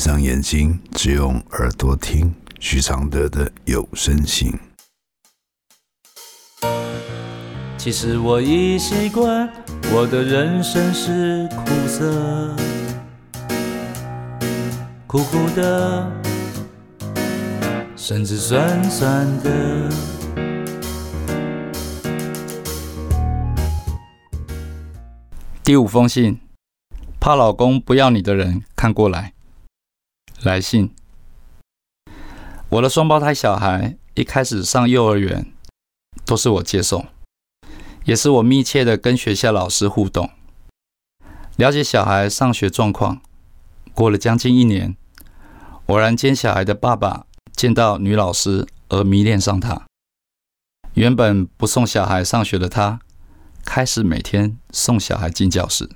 上眼睛，只用耳朵听许常德的有声信。其实我已习惯，我的人生是苦涩，苦苦的，甚至酸酸的。第五封信，怕老公不要你的人看过来。来信，我的双胞胎小孩一开始上幼儿园都是我接送。也是我密切的跟学校老师互动，了解小孩上学状况。过了将近一年，偶然间小孩的爸爸见到女老师而迷恋上她。原本不送小孩上学的他，开始每天送小孩进教室，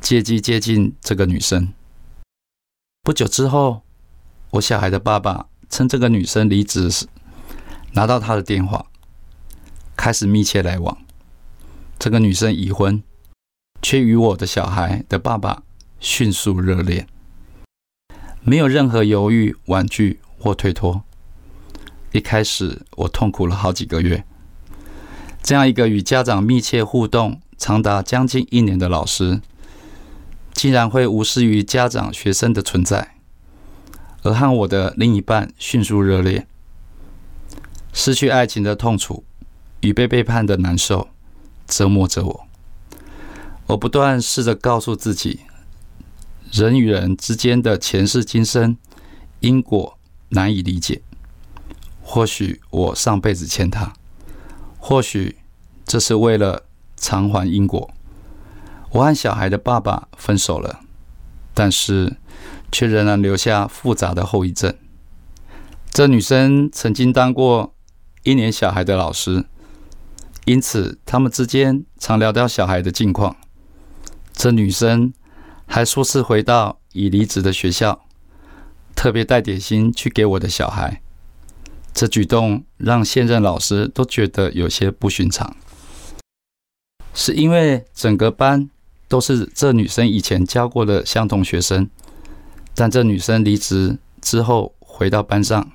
借机接近这个女生。不久之后，我小孩的爸爸趁这个女生离职时，拿到她的电话。开始密切来往。这个女生已婚，却与我的小孩的爸爸迅速热恋，没有任何犹豫、婉拒或推脱。一开始我痛苦了好几个月。这样一个与家长密切互动长达将近一年的老师，竟然会无视于家长、学生的存在，而和我的另一半迅速热恋，失去爱情的痛楚。与被背叛的难受折磨着我，我不断试着告诉自己，人与人之间的前世今生因果难以理解。或许我上辈子欠他，或许这是为了偿还因果。我和小孩的爸爸分手了，但是却仍然留下复杂的后遗症。这女生曾经当过一年小孩的老师。因此，他们之间常聊到小孩的近况。这女生还数次回到已离职的学校，特别带点心去给我的小孩。这举动让现任老师都觉得有些不寻常，是因为整个班都是这女生以前教过的相同学生，但这女生离职之后回到班上，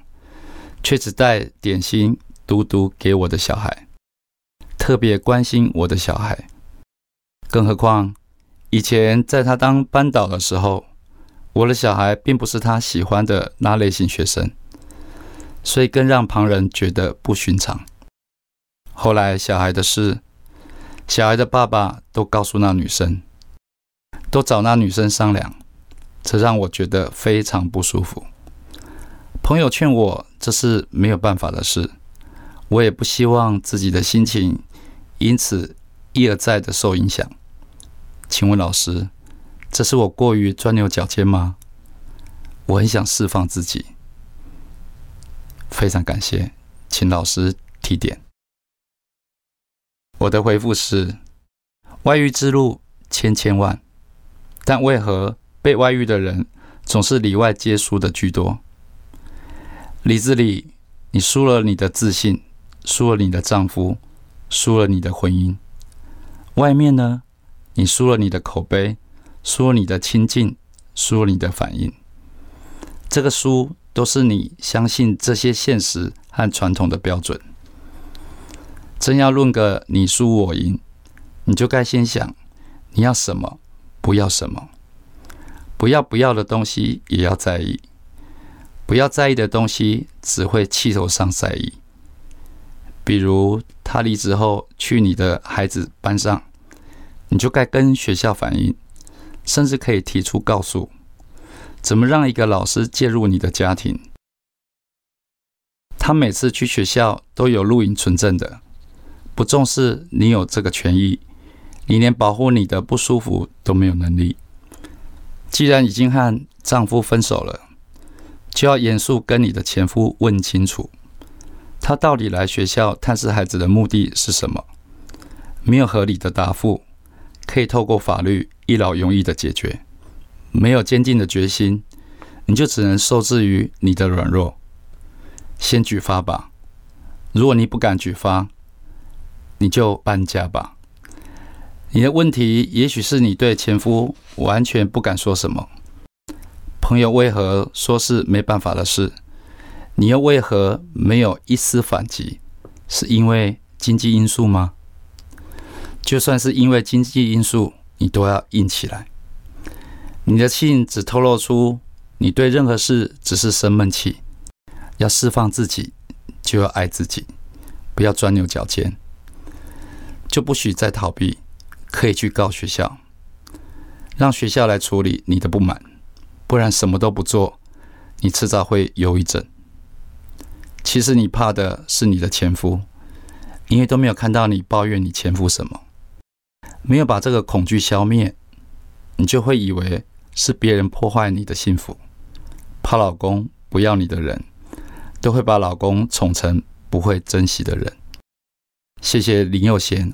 却只带点心独独给我的小孩。特别关心我的小孩，更何况以前在他当班导的时候，我的小孩并不是他喜欢的那类型学生，所以更让旁人觉得不寻常。后来小孩的事，小孩的爸爸都告诉那女生，都找那女生商量，这让我觉得非常不舒服。朋友劝我这是没有办法的事，我也不希望自己的心情。因此，一而再的受影响。请问老师，这是我过于钻牛角尖吗？我很想释放自己。非常感谢，请老师提点。我的回复是：外遇之路千千万，但为何被外遇的人总是里外皆输的居多？里子里，你输了你的自信，输了你的丈夫。输了你的婚姻，外面呢？你输了你的口碑，输了你的亲近，输了你的反应。这个输都是你相信这些现实和传统的标准。真要论个你输我赢，你就该先想你要什么，不要什么。不要不要的东西也要在意，不要在意的东西只会气头上在意。比如他离职后去你的孩子班上，你就该跟学校反映，甚至可以提出告诉，怎么让一个老师介入你的家庭？他每次去学校都有录影存证的，不重视你有这个权益，你连保护你的不舒服都没有能力。既然已经和丈夫分手了，就要严肃跟你的前夫问清楚。他到底来学校探视孩子的目的是什么？没有合理的答复，可以透过法律一劳永逸的解决。没有坚定的决心，你就只能受制于你的软弱。先举发吧。如果你不敢举发，你就搬家吧。你的问题也许是你对前夫完全不敢说什么。朋友为何说是没办法的事？你又为何没有一丝反击？是因为经济因素吗？就算是因为经济因素，你都要硬起来。你的信只透露出你对任何事只是生闷气，要释放自己，就要爱自己，不要钻牛角尖，就不许再逃避，可以去告学校，让学校来处理你的不满，不然什么都不做，你迟早会忧郁症。其实你怕的是你的前夫，因为都没有看到你抱怨你前夫什么，没有把这个恐惧消灭，你就会以为是别人破坏你的幸福。怕老公不要你的人，都会把老公宠成不会珍惜的人。谢谢林佑贤，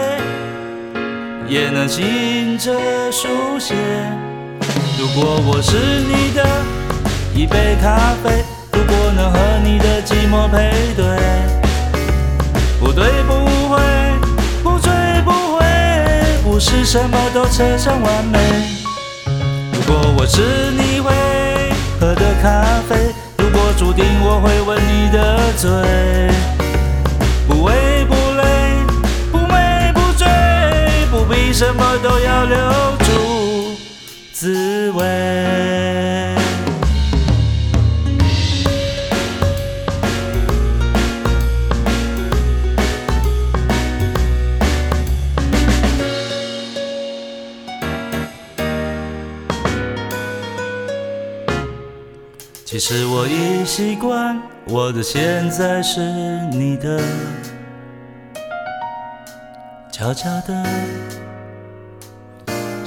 也能醒着书写。如果我是你的一杯咖啡，如果能和你的寂寞配对。不对，不会，不醉，不会，不是什么都扯上完美。如果我是你会喝的咖啡，如果注定我会吻你的嘴，什么都要留住滋味。其实我已习惯，我的现在是你的，悄悄的，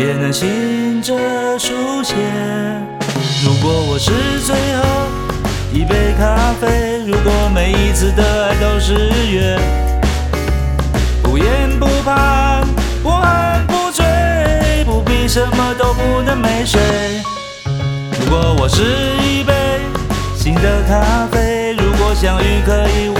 也能醒着书写。如果我是最后一杯咖啡，如果每一次的爱都是约，不言不怕，不恨不醉，不必什么都不能没睡。如果我是一杯新的咖啡，如果相遇可以无言以